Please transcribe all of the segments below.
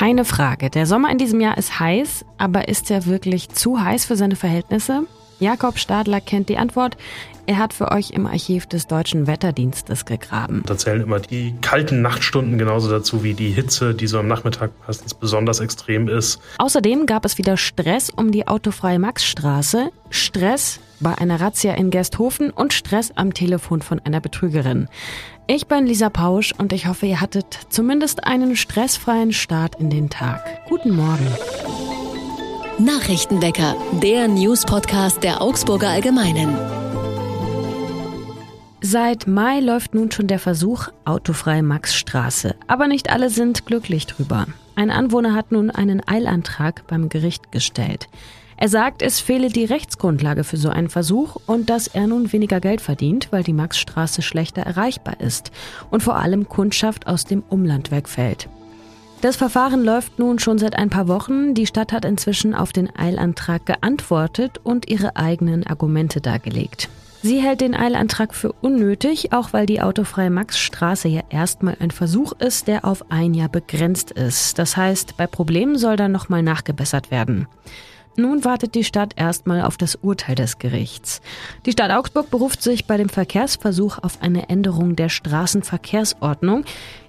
Keine Frage, der Sommer in diesem Jahr ist heiß, aber ist er wirklich zu heiß für seine Verhältnisse? Jakob Stadler kennt die Antwort. Er hat für euch im Archiv des Deutschen Wetterdienstes gegraben. Da zählen immer die kalten Nachtstunden genauso dazu wie die Hitze, die so am Nachmittag meistens besonders extrem ist. Außerdem gab es wieder Stress um die autofreie Maxstraße, Stress bei einer Razzia in Gersthofen und Stress am Telefon von einer Betrügerin. Ich bin Lisa Pausch und ich hoffe, ihr hattet zumindest einen stressfreien Start in den Tag. Guten Morgen. Nachrichtenwecker, der News-Podcast der Augsburger Allgemeinen. Seit Mai läuft nun schon der Versuch autofreie Maxstraße. Aber nicht alle sind glücklich drüber. Ein Anwohner hat nun einen Eilantrag beim Gericht gestellt. Er sagt, es fehle die Rechtsgrundlage für so einen Versuch und dass er nun weniger Geld verdient, weil die Maxstraße schlechter erreichbar ist und vor allem Kundschaft aus dem Umland wegfällt. Das Verfahren läuft nun schon seit ein paar Wochen. Die Stadt hat inzwischen auf den Eilantrag geantwortet und ihre eigenen Argumente dargelegt. Sie hält den Eilantrag für unnötig, auch weil die autofreie Maxstraße ja erstmal ein Versuch ist, der auf ein Jahr begrenzt ist. Das heißt, bei Problemen soll dann nochmal nachgebessert werden. Nun wartet die Stadt erstmal auf das Urteil des Gerichts. Die Stadt Augsburg beruft sich bei dem Verkehrsversuch auf eine Änderung der Straßenverkehrsordnung,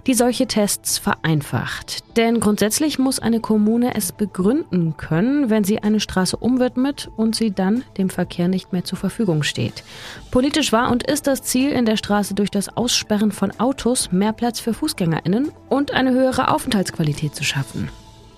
die solche Tests vereinfacht. Denn grundsätzlich muss eine Kommune es begründen können, wenn sie eine Straße umwidmet und sie dann dem Verkehr nicht mehr zur Verfügung steht. Politisch war und ist das Ziel, in der Straße durch das Aussperren von Autos mehr Platz für Fußgängerinnen und eine höhere Aufenthaltsqualität zu schaffen.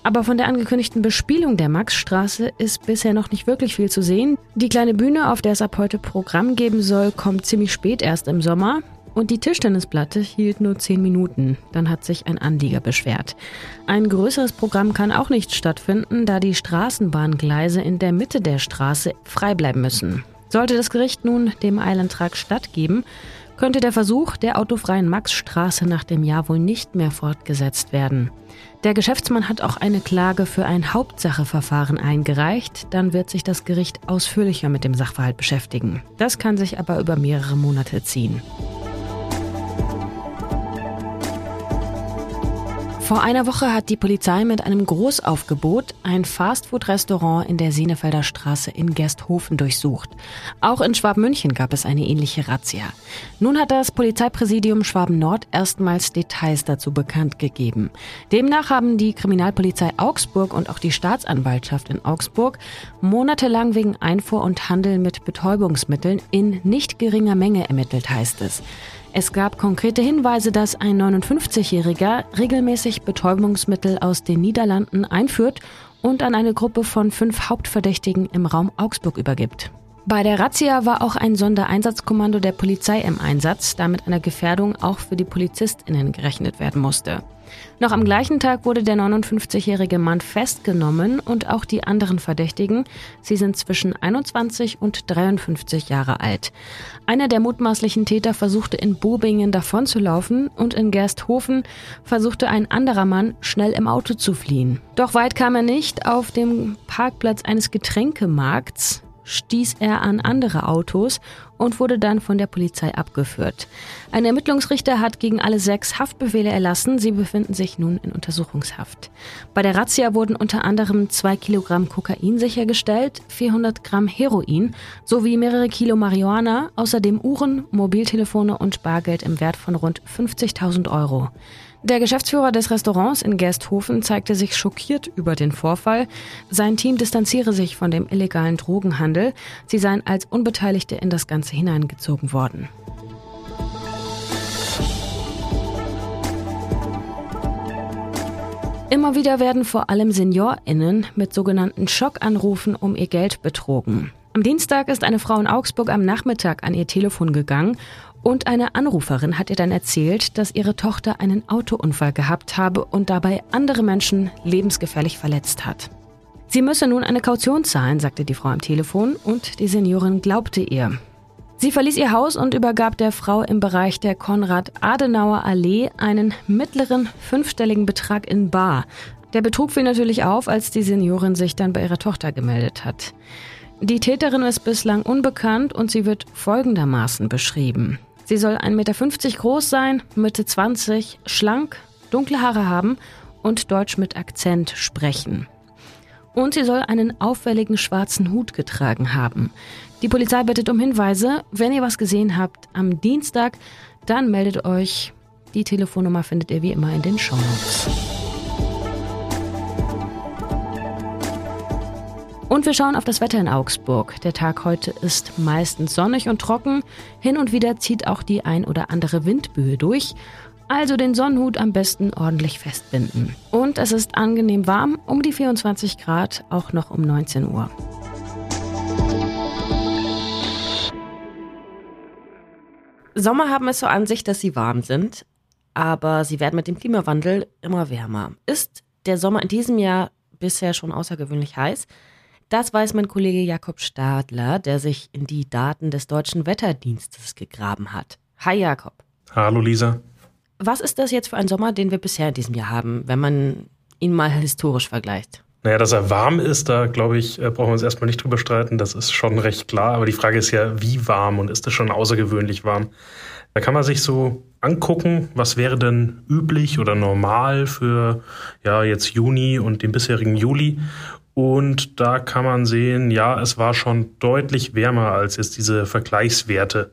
Aber von der angekündigten Bespielung der Maxstraße ist bisher noch nicht wirklich viel zu sehen. Die kleine Bühne, auf der es ab heute Programm geben soll, kommt ziemlich spät erst im Sommer. Und die Tischtennisplatte hielt nur zehn Minuten. Dann hat sich ein Anlieger beschwert. Ein größeres Programm kann auch nicht stattfinden, da die Straßenbahngleise in der Mitte der Straße frei bleiben müssen. Sollte das Gericht nun dem Eilantrag stattgeben, könnte der Versuch der autofreien Maxstraße nach dem Jahr wohl nicht mehr fortgesetzt werden. Der Geschäftsmann hat auch eine Klage für ein Hauptsacheverfahren eingereicht. Dann wird sich das Gericht ausführlicher mit dem Sachverhalt beschäftigen. Das kann sich aber über mehrere Monate ziehen. Vor einer Woche hat die Polizei mit einem Großaufgebot ein Fastfood-Restaurant in der Senefelder Straße in Gersthofen durchsucht. Auch in Schwabmünchen gab es eine ähnliche Razzia. Nun hat das Polizeipräsidium Schwaben-Nord erstmals Details dazu bekannt gegeben. Demnach haben die Kriminalpolizei Augsburg und auch die Staatsanwaltschaft in Augsburg monatelang wegen Einfuhr und Handel mit Betäubungsmitteln in nicht geringer Menge ermittelt, heißt es. Es gab konkrete Hinweise, dass ein 59-Jähriger regelmäßig Betäubungsmittel aus den Niederlanden einführt und an eine Gruppe von fünf Hauptverdächtigen im Raum Augsburg übergibt. Bei der Razzia war auch ein Sondereinsatzkommando der Polizei im Einsatz, da mit einer Gefährdung auch für die PolizistInnen gerechnet werden musste. Noch am gleichen Tag wurde der 59-jährige Mann festgenommen und auch die anderen Verdächtigen. Sie sind zwischen 21 und 53 Jahre alt. Einer der mutmaßlichen Täter versuchte in Bobingen davonzulaufen und in Gersthofen versuchte ein anderer Mann schnell im Auto zu fliehen. Doch weit kam er nicht. Auf dem Parkplatz eines Getränkemarkts stieß er an andere Autos und wurde dann von der Polizei abgeführt. Ein Ermittlungsrichter hat gegen alle sechs Haftbefehle erlassen. Sie befinden sich nun in Untersuchungshaft. Bei der Razzia wurden unter anderem zwei Kilogramm Kokain sichergestellt, 400 Gramm Heroin sowie mehrere Kilo Marihuana, außerdem Uhren, Mobiltelefone und Bargeld im Wert von rund 50.000 Euro. Der Geschäftsführer des Restaurants in Gersthofen zeigte sich schockiert über den Vorfall. Sein Team distanziere sich von dem illegalen Drogenhandel. Sie seien als Unbeteiligte in das Ganze hineingezogen worden. Immer wieder werden vor allem SeniorInnen mit sogenannten Schockanrufen um ihr Geld betrogen. Am Dienstag ist eine Frau in Augsburg am Nachmittag an ihr Telefon gegangen und eine Anruferin hat ihr dann erzählt, dass ihre Tochter einen Autounfall gehabt habe und dabei andere Menschen lebensgefährlich verletzt hat. Sie müsse nun eine Kaution zahlen, sagte die Frau am Telefon und die Seniorin glaubte ihr. Sie verließ ihr Haus und übergab der Frau im Bereich der Konrad-Adenauer-Allee einen mittleren fünfstelligen Betrag in Bar. Der Betrug fiel natürlich auf, als die Seniorin sich dann bei ihrer Tochter gemeldet hat. Die Täterin ist bislang unbekannt und sie wird folgendermaßen beschrieben. Sie soll 1,50 Meter groß sein, Mitte 20, schlank, dunkle Haare haben und Deutsch mit Akzent sprechen. Und sie soll einen auffälligen schwarzen Hut getragen haben. Die Polizei bittet um Hinweise. Wenn ihr was gesehen habt am Dienstag, dann meldet euch. Die Telefonnummer findet ihr wie immer in den Show Und wir schauen auf das Wetter in Augsburg. Der Tag heute ist meistens sonnig und trocken. Hin und wieder zieht auch die ein oder andere Windböe durch. Also den Sonnenhut am besten ordentlich festbinden. Und es ist angenehm warm, um die 24 Grad, auch noch um 19 Uhr. Sommer haben es so an sich, dass sie warm sind, aber sie werden mit dem Klimawandel immer wärmer. Ist der Sommer in diesem Jahr bisher schon außergewöhnlich heiß? Das weiß mein Kollege Jakob Stadler, der sich in die Daten des deutschen Wetterdienstes gegraben hat. Hi Jakob. Hallo Lisa. Was ist das jetzt für ein Sommer, den wir bisher in diesem Jahr haben, wenn man ihn mal historisch vergleicht? Naja, dass er warm ist, da glaube ich, äh, brauchen wir uns erstmal nicht drüber streiten. Das ist schon recht klar. Aber die Frage ist ja, wie warm und ist es schon außergewöhnlich warm? Da kann man sich so angucken, was wäre denn üblich oder normal für ja jetzt Juni und den bisherigen Juli. Und da kann man sehen, ja, es war schon deutlich wärmer als jetzt diese Vergleichswerte.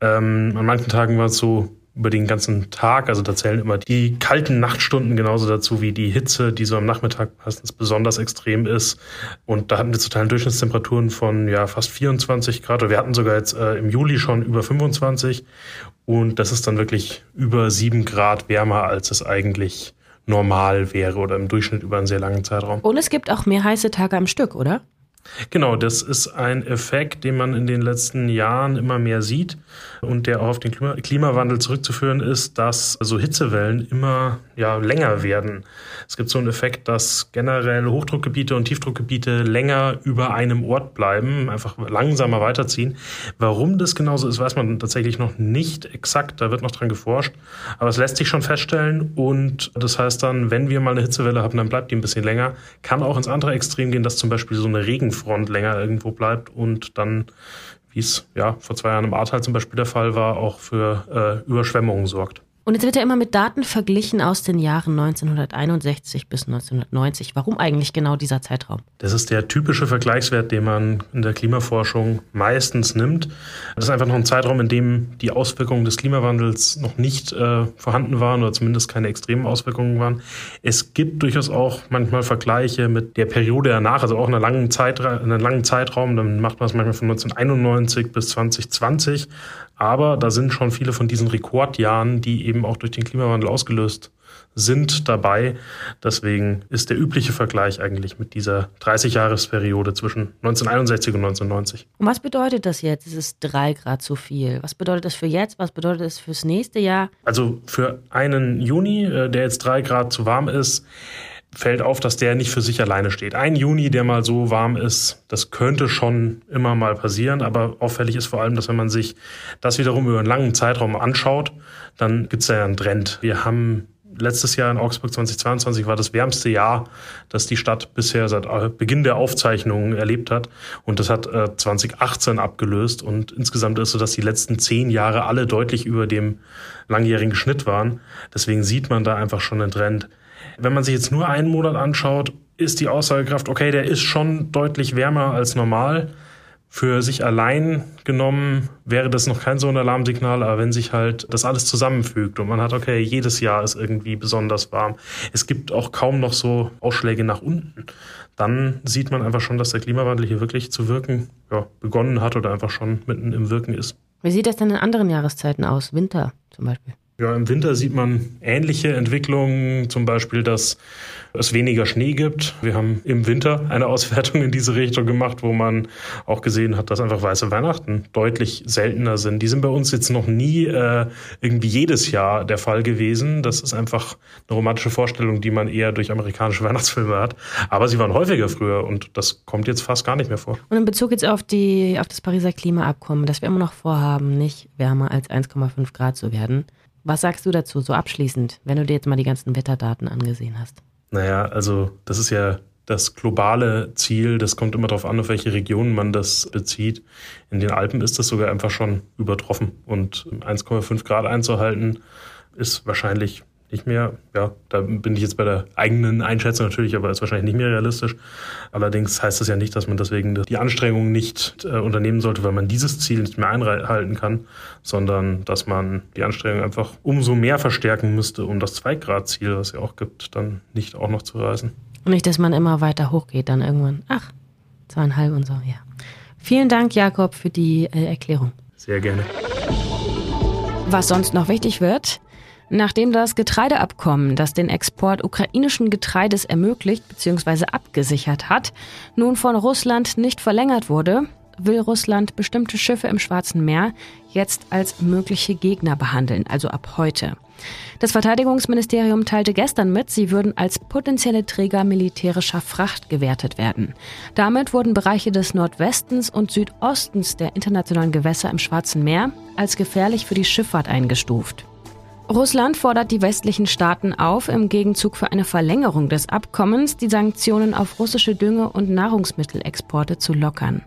Ähm, an manchen Tagen war es so über den ganzen Tag. Also da zählen immer die kalten Nachtstunden genauso dazu wie die Hitze, die so am Nachmittag meistens besonders extrem ist. Und da hatten wir totalen Durchschnittstemperaturen von ja fast 24 Grad. Wir hatten sogar jetzt äh, im Juli schon über 25. Und das ist dann wirklich über sieben Grad wärmer, als es eigentlich normal wäre oder im Durchschnitt über einen sehr langen Zeitraum. Und es gibt auch mehr heiße Tage am Stück, oder? Genau, das ist ein Effekt, den man in den letzten Jahren immer mehr sieht und der auch auf den Klimawandel zurückzuführen ist, dass so Hitzewellen immer ja, länger werden. Es gibt so einen Effekt, dass generell Hochdruckgebiete und Tiefdruckgebiete länger über einem Ort bleiben, einfach langsamer weiterziehen. Warum das genauso ist, weiß man tatsächlich noch nicht exakt, da wird noch dran geforscht, aber es lässt sich schon feststellen und das heißt dann, wenn wir mal eine Hitzewelle haben, dann bleibt die ein bisschen länger. Kann auch ins andere Extrem gehen, dass zum Beispiel so eine Regenfront länger irgendwo bleibt und dann wie es ja vor zwei Jahren im Ahrtal zum Beispiel der Fall war, auch für äh, Überschwemmungen sorgt. Und jetzt wird ja immer mit Daten verglichen aus den Jahren 1961 bis 1990. Warum eigentlich genau dieser Zeitraum? Das ist der typische Vergleichswert, den man in der Klimaforschung meistens nimmt. Das ist einfach noch ein Zeitraum, in dem die Auswirkungen des Klimawandels noch nicht äh, vorhanden waren oder zumindest keine extremen Auswirkungen waren. Es gibt durchaus auch manchmal Vergleiche mit der Periode danach, also auch in einer langen, Zeit, in einem langen Zeitraum. Dann macht man es manchmal von 1991 bis 2020. Aber da sind schon viele von diesen Rekordjahren, die eben auch durch den Klimawandel ausgelöst sind, dabei. Deswegen ist der übliche Vergleich eigentlich mit dieser 30-Jahresperiode zwischen 1961 und 1990. Und was bedeutet das jetzt? Es ist drei Grad zu viel. Was bedeutet das für jetzt? Was bedeutet das fürs nächste Jahr? Also für einen Juni, äh, der jetzt drei Grad zu warm ist, fällt auf, dass der nicht für sich alleine steht. Ein Juni, der mal so warm ist, das könnte schon immer mal passieren, aber auffällig ist vor allem, dass wenn man sich das wiederum über einen langen Zeitraum anschaut, dann gibt es ja einen Trend. Wir haben letztes Jahr in Augsburg 2022 war das wärmste Jahr, das die Stadt bisher seit Beginn der Aufzeichnungen erlebt hat. Und das hat äh, 2018 abgelöst. Und insgesamt ist so, dass die letzten zehn Jahre alle deutlich über dem langjährigen Schnitt waren. Deswegen sieht man da einfach schon einen Trend. Wenn man sich jetzt nur einen Monat anschaut, ist die Aussagekraft, okay, der ist schon deutlich wärmer als normal. Für sich allein genommen wäre das noch kein so ein Alarmsignal, aber wenn sich halt das alles zusammenfügt und man hat, okay, jedes Jahr ist irgendwie besonders warm, es gibt auch kaum noch so Ausschläge nach unten, dann sieht man einfach schon, dass der Klimawandel hier wirklich zu wirken ja, begonnen hat oder einfach schon mitten im Wirken ist. Wie sieht das denn in anderen Jahreszeiten aus? Winter zum Beispiel? Ja, im Winter sieht man ähnliche Entwicklungen, zum Beispiel, dass es weniger Schnee gibt. Wir haben im Winter eine Auswertung in diese Richtung gemacht, wo man auch gesehen hat, dass einfach weiße Weihnachten deutlich seltener sind. Die sind bei uns jetzt noch nie äh, irgendwie jedes Jahr der Fall gewesen. Das ist einfach eine romantische Vorstellung, die man eher durch amerikanische Weihnachtsfilme hat. Aber sie waren häufiger früher und das kommt jetzt fast gar nicht mehr vor. Und in Bezug jetzt auf die auf das Pariser Klimaabkommen, dass wir immer noch vorhaben, nicht wärmer als 1,5 Grad zu werden. Was sagst du dazu, so abschließend, wenn du dir jetzt mal die ganzen Wetterdaten angesehen hast? Naja, also das ist ja das globale Ziel. Das kommt immer darauf an, auf welche Regionen man das bezieht. In den Alpen ist das sogar einfach schon übertroffen. Und 1,5 Grad einzuhalten, ist wahrscheinlich nicht mehr. Ja, da bin ich jetzt bei der eigenen Einschätzung natürlich, aber ist wahrscheinlich nicht mehr realistisch. Allerdings heißt das ja nicht, dass man deswegen die Anstrengungen nicht äh, unternehmen sollte, weil man dieses Ziel nicht mehr einhalten kann, sondern dass man die Anstrengungen einfach umso mehr verstärken müsste, um das 2-Grad-Ziel, was es ja auch gibt, dann nicht auch noch zu reißen. Nicht, dass man immer weiter hochgeht, dann irgendwann. Ach, zweieinhalb und so, ja. Vielen Dank, Jakob, für die äh, Erklärung. Sehr gerne. Was sonst noch wichtig wird, Nachdem das Getreideabkommen, das den Export ukrainischen Getreides ermöglicht bzw. abgesichert hat, nun von Russland nicht verlängert wurde, will Russland bestimmte Schiffe im Schwarzen Meer jetzt als mögliche Gegner behandeln, also ab heute. Das Verteidigungsministerium teilte gestern mit, sie würden als potenzielle Träger militärischer Fracht gewertet werden. Damit wurden Bereiche des Nordwestens und Südostens der internationalen Gewässer im Schwarzen Meer als gefährlich für die Schifffahrt eingestuft. Russland fordert die westlichen Staaten auf, im Gegenzug für eine Verlängerung des Abkommens die Sanktionen auf russische Dünge- und Nahrungsmittelexporte zu lockern.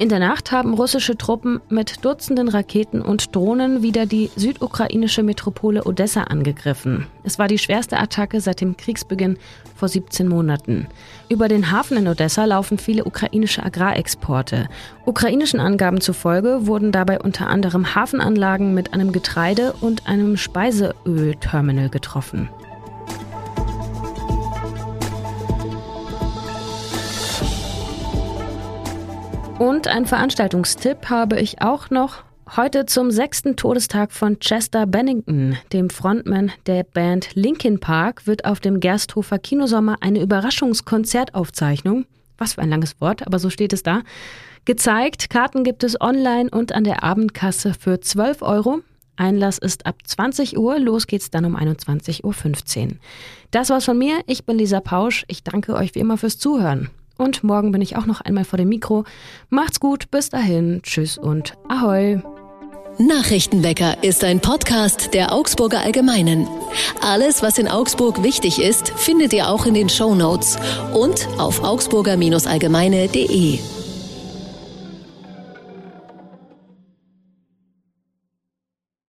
In der Nacht haben russische Truppen mit Dutzenden Raketen und Drohnen wieder die südukrainische Metropole Odessa angegriffen. Es war die schwerste Attacke seit dem Kriegsbeginn vor 17 Monaten. Über den Hafen in Odessa laufen viele ukrainische Agrarexporte. Ukrainischen Angaben zufolge wurden dabei unter anderem Hafenanlagen mit einem Getreide- und einem Speiseölterminal getroffen. Und ein Veranstaltungstipp habe ich auch noch. Heute zum sechsten Todestag von Chester Bennington, dem Frontman der Band Linkin Park, wird auf dem Gersthofer Kinosommer eine Überraschungskonzertaufzeichnung, was für ein langes Wort, aber so steht es da, gezeigt. Karten gibt es online und an der Abendkasse für 12 Euro. Einlass ist ab 20 Uhr, los geht's dann um 21.15 Uhr. Das war's von mir, ich bin Lisa Pausch, ich danke euch wie immer fürs Zuhören. Und morgen bin ich auch noch einmal vor dem Mikro. Macht's gut, bis dahin, tschüss und ahoi. Nachrichtenwecker ist ein Podcast der Augsburger Allgemeinen. Alles, was in Augsburg wichtig ist, findet ihr auch in den Show Notes und auf augsburger-allgemeine.de.